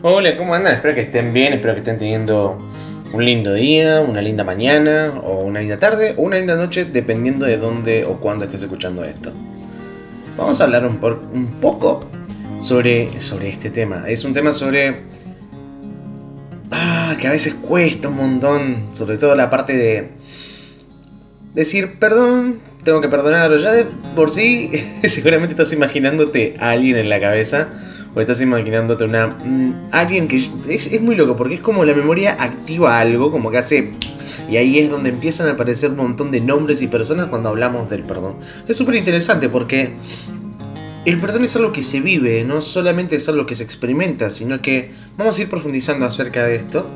Hola, ¿cómo andan? Espero que estén bien, espero que estén teniendo un lindo día, una linda mañana, o una linda tarde, o una linda noche, dependiendo de dónde o cuándo estés escuchando esto. Vamos a hablar un, un poco sobre, sobre este tema. Es un tema sobre... Ah, que a veces cuesta un montón, sobre todo la parte de decir, perdón, tengo que perdonar, ya de por sí, seguramente estás imaginándote a alguien en la cabeza o estás imaginándote una. Mm, alguien que. Es, muy loco porque es como la memoria activa algo, como que hace. Y ahí es donde empiezan a aparecer un montón de nombres y personas cuando hablamos del perdón. Es súper interesante porque. El perdón es algo que se vive, no solamente es algo que se experimenta, sino que vamos a ir profundizando acerca de esto.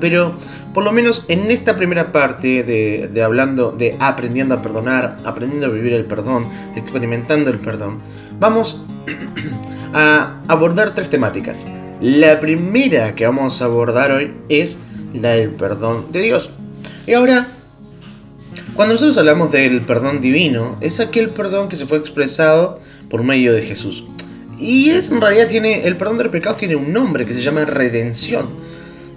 Pero por lo menos en esta primera parte de, de, hablando de aprendiendo a perdonar, aprendiendo a vivir el perdón, experimentando el perdón, vamos a abordar tres temáticas. La primera que vamos a abordar hoy es la del perdón de Dios. Y ahora, cuando nosotros hablamos del perdón divino, es aquel perdón que se fue expresado por medio de Jesús. Y es en realidad tiene el perdón de los pecados tiene un nombre que se llama redención,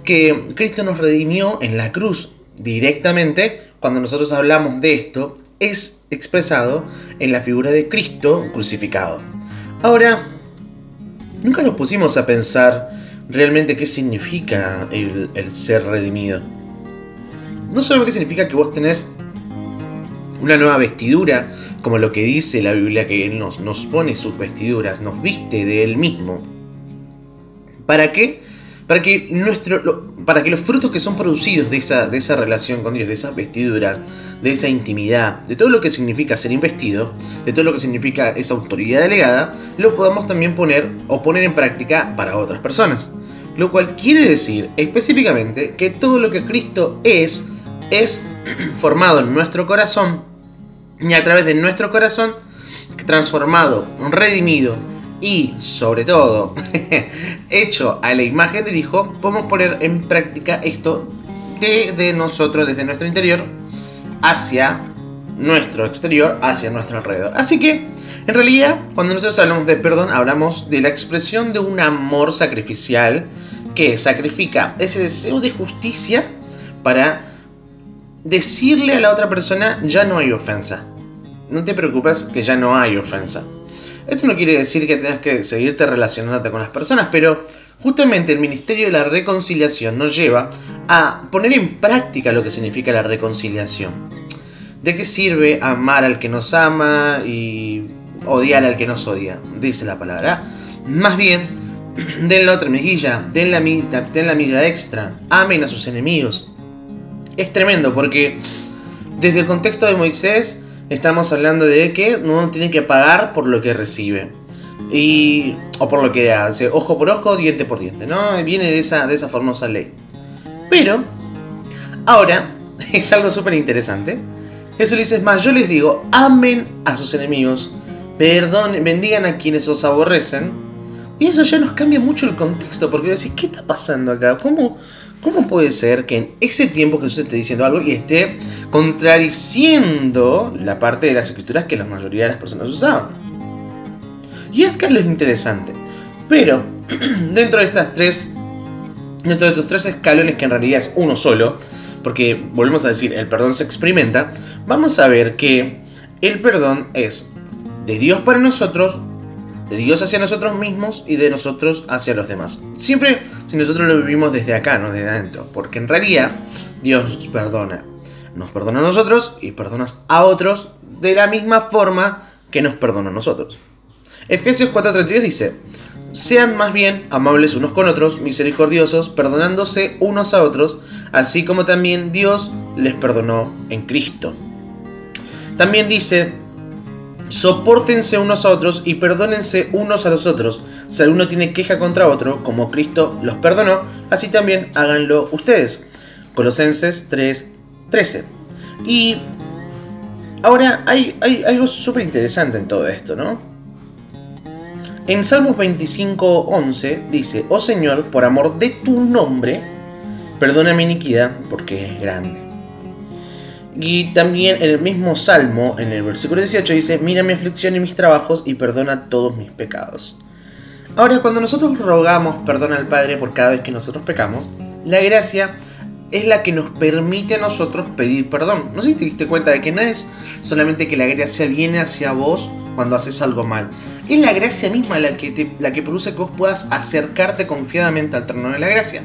que Cristo nos redimió en la cruz directamente. Cuando nosotros hablamos de esto, es expresado en la figura de Cristo crucificado. Ahora, nunca nos pusimos a pensar realmente qué significa el, ser redimido. No solamente significa que vos tenés una nueva vestidura, como lo que dice la Biblia, que Él nos, nos pone sus vestiduras, nos viste de Él mismo. ¿Para qué? Para que, nuestro, para que los frutos que son producidos de esa, de esa relación con Dios, de esas vestiduras, de esa intimidad, de todo lo que significa ser investido, de todo lo que significa esa autoridad delegada, lo podamos también poner o poner en práctica para otras personas. Lo cual quiere decir específicamente que todo lo que Cristo es, es formado en nuestro corazón y a través de nuestro corazón, transformado, redimido, y sobre todo hecho a la imagen de Hijo, podemos poner en práctica esto de, nosotros, desde nuestro interior, hacia nuestro exterior, hacia nuestro alrededor. Así que, en realidad, cuando nosotros hablamos de perdón, hablamos de la expresión de un amor sacrificial que sacrifica ese deseo de justicia para decirle a la otra persona, ya no hay ofensa. No te preocupes que ya no hay ofensa. Esto no quiere decir que tengas que seguirte relacionándote con las personas, pero justamente el Ministerio de la Reconciliación nos lleva a poner en práctica lo que significa la reconciliación. ¿De qué sirve amar al que nos ama y odiar al que nos odia? Dice la palabra. Más bien, den la otra mejilla, den la, den la milla extra, amen a sus enemigos. Es tremendo porque desde el contexto de Moisés estamos hablando de que uno tiene que pagar por lo que recibe. Y, o por lo que hace, ojo por ojo, diente por diente, ¿no? Viene de esa, de esa famosa ley. Pero, ahora, es algo súper interesante. Jesús dice, más, yo les digo, amen a sus enemigos, perdonen, bendigan a quienes os aborrecen. Y eso ya nos cambia mucho el contexto, porque decís, ¿qué está pasando acá? ¿Cómo, ¿Cómo puede ser que en ese tiempo Jesús esté diciendo algo y esté contradiciendo la parte de las escrituras que la mayoría de las personas usaban? Y es que es lo interesante. Pero, dentro de estas tres, dentro de estos tres escalones que en realidad es uno solo, porque volvemos a decir, el perdón se experimenta, vamos a ver que el perdón es de Dios para nosotros de Dios hacia nosotros mismos y de nosotros hacia los demás. Siempre si nosotros lo vivimos desde acá, no desde adentro, porque en realidad Dios nos perdona. Nos perdona a nosotros y perdonas a otros de la misma forma que nos perdona a nosotros. Efesios 4:32 dice, sean más bien amables unos con otros, misericordiosos, perdonándose unos a otros, así como también Dios les perdonó en Cristo. También dice, Sopórtense unos a otros y perdónense unos a los otros. Si alguno tiene queja contra otro, como Cristo los perdonó, así también háganlo ustedes. Colosenses 3:13. Y ahora hay, hay algo súper interesante en todo esto, ¿no? En Salmos 25:11 dice, Oh Señor, por amor de tu nombre, perdona mi iniquidad porque es grande. Y también en el mismo Salmo, en el versículo 18, dice, mira mi aflicción y mis trabajos y perdona todos mis pecados. Ahora, cuando nosotros rogamos perdón al Padre por cada vez que nosotros pecamos, la gracia es la que nos permite a nosotros pedir perdón. No sé si te diste cuenta de que no es solamente que la gracia viene hacia vos cuando haces algo mal. Es la gracia misma la que, la que produce que vos puedas acercarte confiadamente al trono de la gracia.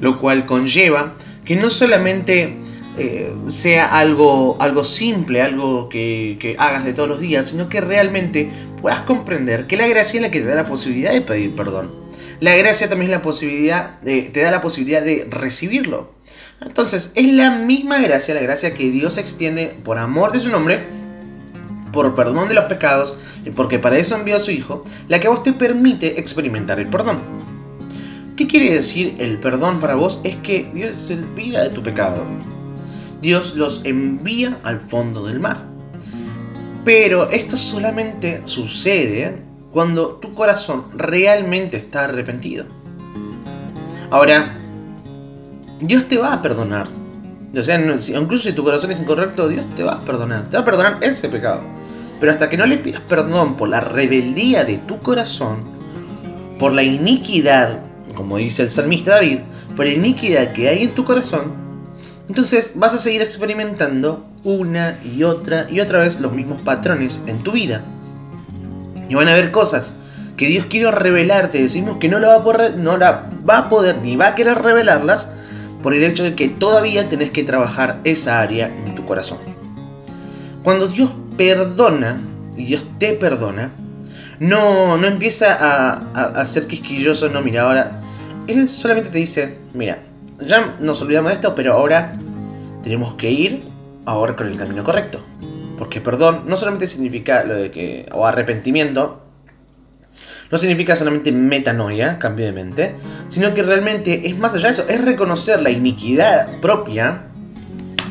Lo cual conlleva que no solamente eh, sea algo, algo simple, algo que, que, hagas de todos los días, sino que realmente puedas comprender que la gracia es la que te da la posibilidad de pedir perdón. La gracia también es la posibilidad de, te da la posibilidad de recibirlo. Entonces, es la misma gracia, la gracia que Dios extiende por amor de su nombre, por perdón de los pecados, y porque para eso envió a su Hijo, la que a vos te permite experimentar el perdón. ¿Qué quiere decir el perdón para vos? Es que Dios se olvida de tu pecado. Dios los envía al fondo del mar. Pero esto solamente sucede cuando tu corazón realmente está arrepentido. Ahora, Dios te va a perdonar. O sea, incluso si tu corazón es incorrecto, Dios te va a perdonar. Te va a perdonar ese pecado. Pero hasta que no le pidas perdón por la rebeldía de tu corazón, por la iniquidad, como dice el salmista David, por la iniquidad que hay en tu corazón, entonces vas a seguir experimentando una y otra y otra vez los mismos patrones en tu vida. Y van a haber cosas que Dios quiere revelarte. Decimos que no, lo va a poder, no la va a poder ni va a querer revelarlas por el hecho de que todavía tenés que trabajar esa área en tu corazón. Cuando Dios perdona, y Dios te perdona, no, no empieza a, a, ser quisquilloso, no, mira, ahora, Él solamente te dice, mira, ya nos olvidamos de esto, pero ahora tenemos que ir ahora con el camino correcto. Porque perdón no solamente significa lo de que, o arrepentimiento, no significa solamente metanoia, cambio de mente, sino que realmente es más allá de eso, es reconocer la iniquidad propia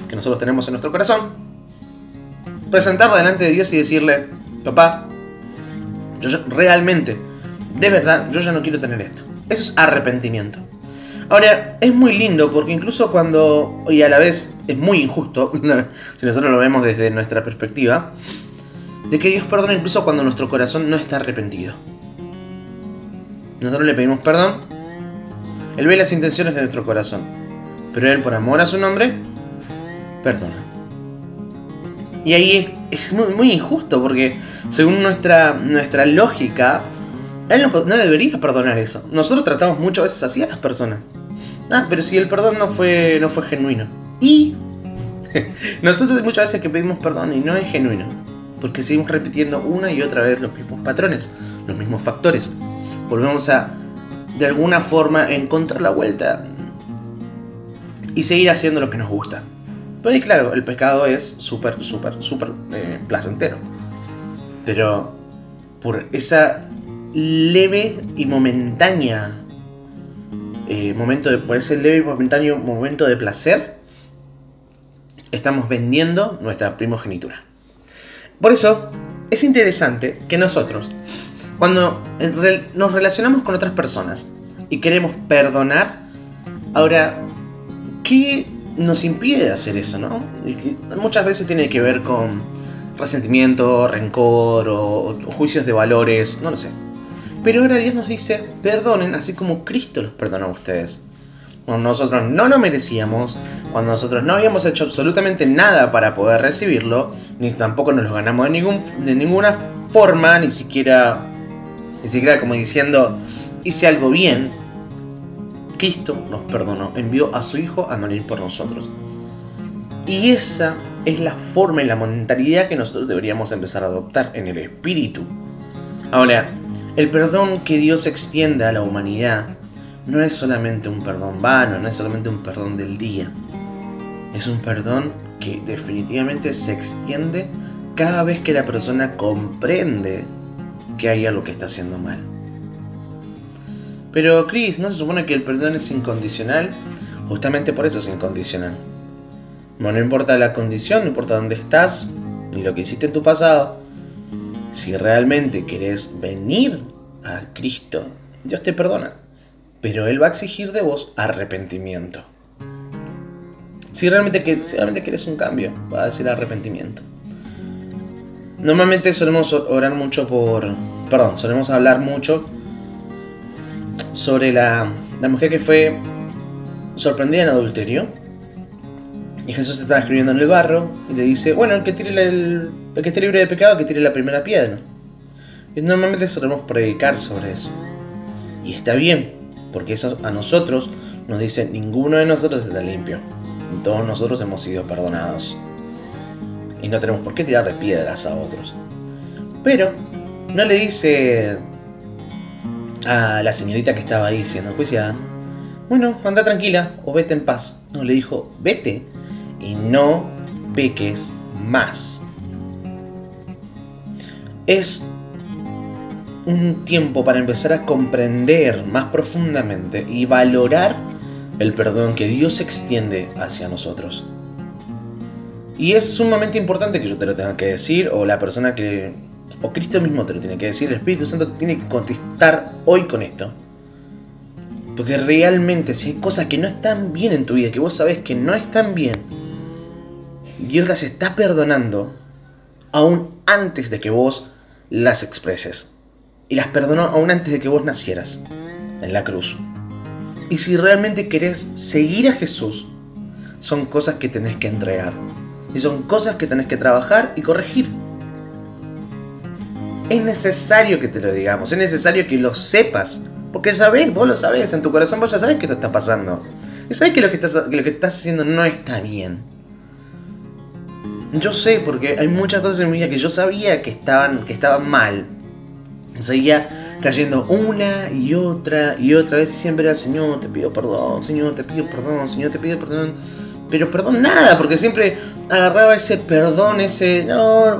que nosotros tenemos en nuestro corazón, presentarla delante de Dios y decirle, papá, yo realmente, de verdad, yo ya no quiero tener esto. Eso es arrepentimiento. Ahora, es muy lindo porque incluso cuando, y a la vez es muy injusto, si nosotros lo vemos desde nuestra perspectiva, de que Dios perdona incluso cuando nuestro corazón no está arrepentido. Nosotros le pedimos perdón. Él ve las intenciones de nuestro corazón. Pero Él, por amor a su nombre, perdona. Y ahí es, muy, injusto porque según nuestra, nuestra lógica, Él no, debería perdonar eso. Nosotros tratamos muchas veces así a las personas. Ah, pero si el perdón no fue, no fue genuino. Y nosotros muchas veces que pedimos perdón y no es genuino. Porque seguimos repitiendo una y otra vez los mismos patrones, los mismos factores volvemos a, de alguna forma, encontrar la vuelta y seguir haciendo lo que nos gusta. Pero y claro, el pecado es súper, súper, súper eh, placentero. Pero por esa leve y momentánea eh, momento de, por ese leve y momentáneo momento de placer, estamos vendiendo nuestra primogenitura. Por eso es interesante que nosotros cuando nos relacionamos con otras personas y queremos perdonar, ahora, ¿qué nos impide hacer eso, no? muchas veces tiene que ver con resentimiento, rencor o, juicios de valores, no lo sé. Pero ahora Dios nos dice, perdonen así como Cristo los perdonó a ustedes. Cuando nosotros no lo merecíamos, cuando nosotros no habíamos hecho absolutamente nada para poder recibirlo, ni tampoco nos lo ganamos de, ningún, de ninguna forma, ni siquiera ni siquiera como diciendo, hice algo bien. Cristo nos perdonó, envió a su Hijo a morir por nosotros. Y esa es la forma y la mentalidad que nosotros deberíamos empezar a adoptar en el espíritu. Ahora, el perdón que Dios extiende a la humanidad no es solamente un perdón vano, no es solamente un perdón del día. Es un perdón que definitivamente se extiende cada vez que la persona comprende que hay algo que está haciendo mal. Pero Chris, ¿no se supone que el perdón es incondicional? Justamente por eso es incondicional. no importa la condición, no importa dónde estás, ni lo que hiciste en tu pasado. Si realmente querés venir a Cristo, Dios te perdona. Pero Él va a exigir de vos arrepentimiento. Si realmente, querés un cambio, va a decir arrepentimiento. Normalmente solemos orar mucho por... Perdón, solemos hablar mucho sobre la, la mujer que fue sorprendida en adulterio. Y Jesús estaba escribiendo en el barro y le dice, bueno, el que, tire el, el que esté libre de pecado, que tire la primera piedra. Y normalmente solemos predicar sobre eso. Y está bien, porque eso a nosotros nos dice, ninguno de nosotros está limpio. Todos nosotros hemos sido perdonados. Y no tenemos por qué tirarle piedras a otros. Pero no le dice a la señorita que estaba ahí siendo juiciada, bueno, anda tranquila o vete en paz. No, le dijo, vete y no peques más. Es un tiempo para empezar a comprender más profundamente y valorar el perdón que Dios extiende hacia nosotros. Y es sumamente importante que yo te lo tenga que decir, o la persona que, o Cristo mismo te lo tiene que decir, el Espíritu Santo tiene que contestar hoy con esto. Porque realmente si hay cosas que no están bien en tu vida, que vos sabés que no están bien, Dios las está perdonando aún antes de que vos las expreses. Y las perdonó aún antes de que vos nacieras en la cruz. Y si realmente querés seguir a Jesús, son cosas que tenés que entregar. Y son cosas que tenés que trabajar y corregir. Es necesario que te lo digamos, es necesario que lo sepas. Porque sabés, vos lo sabés, en tu corazón vos ya sabés que te está pasando. Y sabés que lo que estás, lo que estás haciendo no está bien. Yo sé, porque hay muchas cosas en mi vida que yo sabía que estaban, que estaban mal Seguía cayendo una y otra y otra vez y siempre era Señor, te pido perdón, Señor, te pido perdón, Señor, te pido perdón. Pero perdón nada, porque siempre agarraba ese perdón, ese no,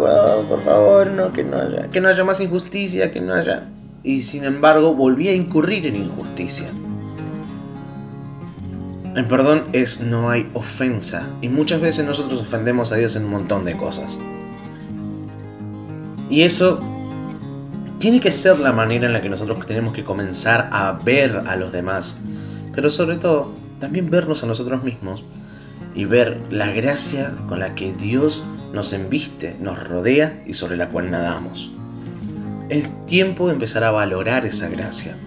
por favor, no, que no haya, que no haya más injusticia, que no haya. Y sin embargo volvía a incurrir en injusticia. El perdón es no hay ofensa. Y muchas veces nosotros ofendemos a Dios en un montón de cosas. Y eso tiene que ser la manera en la que nosotros tenemos que comenzar a ver a los demás, pero sobre todo también vernos a nosotros mismos y ver la gracia con la que Dios nos embiste, nos rodea y sobre la cual nadamos. Es tiempo de empezar a valorar esa gracia.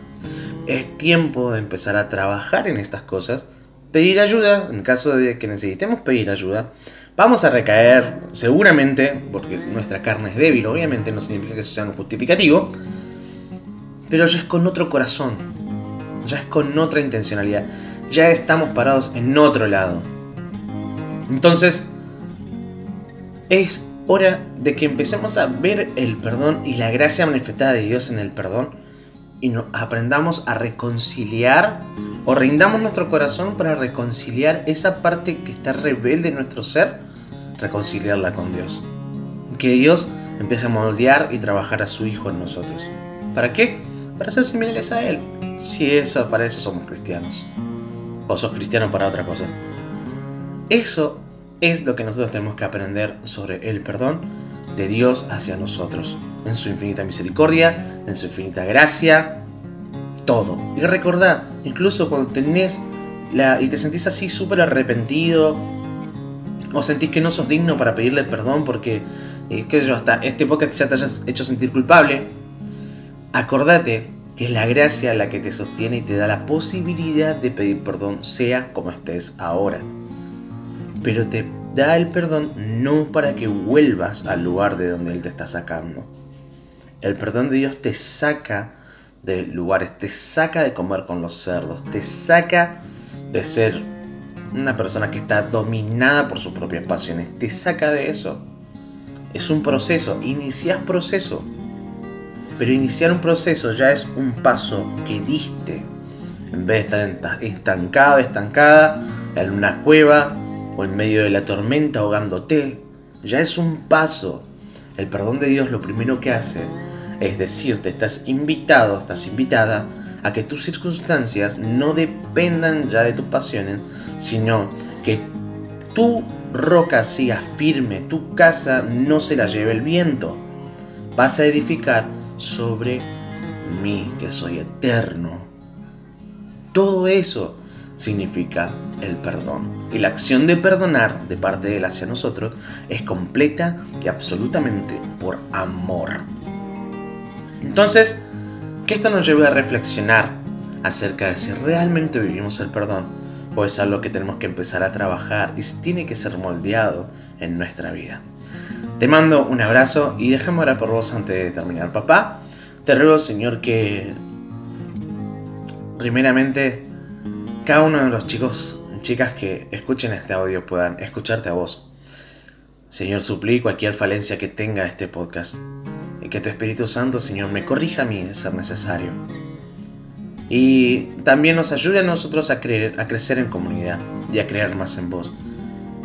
Es tiempo de empezar a trabajar en estas cosas, pedir ayuda, en caso de que necesitemos pedir ayuda, Vamos a recaer seguramente, porque nuestra carne es débil, obviamente no significa que eso sea un justificativo, pero ya es con otro corazón, ya es con otra intencionalidad, ya estamos parados en otro lado. Entonces, es hora de que empecemos a ver el perdón y la gracia manifestada de Dios en el perdón y nos aprendamos a reconciliar o rindamos nuestro corazón para reconciliar esa parte que está rebelde en nuestro ser, reconciliarla con Dios. Que Dios empiece a moldear y trabajar a su Hijo en nosotros. ¿Para qué? Para ser similares a Él. Si eso, para eso somos cristianos. O sos cristiano para otra cosa. Eso es lo que nosotros tenemos que aprender sobre el perdón de Dios hacia nosotros. En su infinita misericordia, en su infinita gracia, todo. Y recordad, incluso cuando tenés la, y te sentís así súper arrepentido, o sentís que no sos digno para pedirle perdón porque, eh, qué sé yo, hasta este podcast ya te hayas hecho sentir culpable, acordate que es la gracia la que te sostiene y te da la posibilidad de pedir perdón, sea como estés ahora. Pero te da el perdón no para que vuelvas al lugar de donde Él te está sacando. El perdón de Dios te saca de lugares, te saca de comer con los cerdos, te saca de ser una persona que está dominada por sus propias pasiones, te saca de eso. Es un proceso, inicias proceso, pero iniciar un proceso ya es un paso que diste. En vez de estar estancado, estancada en una cueva o en medio de la tormenta ahogándote, ya es un paso. El perdón de Dios lo primero que hace es decir, te estás invitado, estás invitada a que tus circunstancias no dependan ya de tus pasiones, sino que tu roca siga firme, tu casa no se la lleve el viento. Vas a edificar sobre mí, que soy eterno. Todo eso significa el perdón. Y la acción de perdonar de parte de Él hacia nosotros es completa y absolutamente por amor. Entonces, que esto nos lleve a reflexionar acerca de si realmente vivimos el perdón o es algo que tenemos que empezar a trabajar y tiene que ser moldeado en nuestra vida. Te mando un abrazo y déjame orar por vos antes de terminar. Papá, te ruego, Señor, que primeramente cada uno de los chicos chicas que escuchen este audio puedan escucharte a vos. Señor, suplí cualquier falencia que tenga este podcast y que tu Espíritu Santo, Señor, me corrija a mí de ser necesario. Y también nos ayude a nosotros a, creer, a crecer en comunidad y a creer más en vos.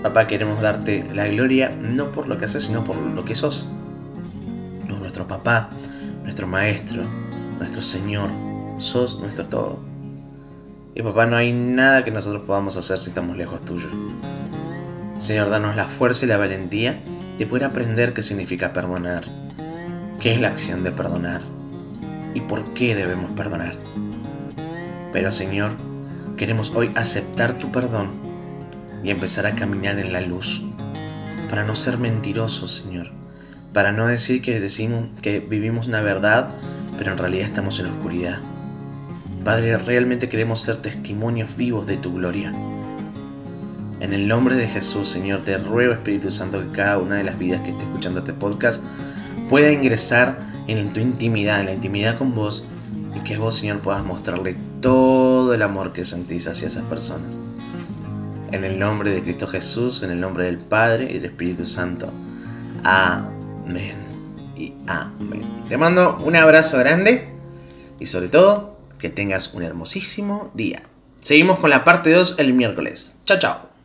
Papá, queremos darte la gloria no por lo que haces, sino por lo que sos. nuestro papá, nuestro maestro, nuestro Señor. Sos nuestro todo. Y papá, no hay nada que nosotros podamos hacer si estamos lejos tuyo. Señor, danos la fuerza y la valentía de poder aprender qué significa perdonar, qué es la acción de perdonar y por qué debemos perdonar. Pero Señor, queremos hoy aceptar tu perdón y empezar a caminar en la luz, para no ser mentirosos, Señor, para no decir que decimos que vivimos una verdad, pero en realidad estamos en la oscuridad. Padre, realmente queremos ser testimonios vivos de tu gloria. En el nombre de Jesús, Señor, te ruego, Espíritu Santo, que cada una de las vidas que esté escuchando este podcast pueda ingresar en tu intimidad, en la intimidad con vos, y que vos, Señor, puedas mostrarle todo el amor que sentís hacia esas personas. En el nombre de Cristo Jesús, en el nombre del Padre y del Espíritu Santo. Amén y amén. Te mando un abrazo grande y sobre todo que tengas un hermosísimo día. Seguimos con la parte 2 el miércoles. Chao, chao.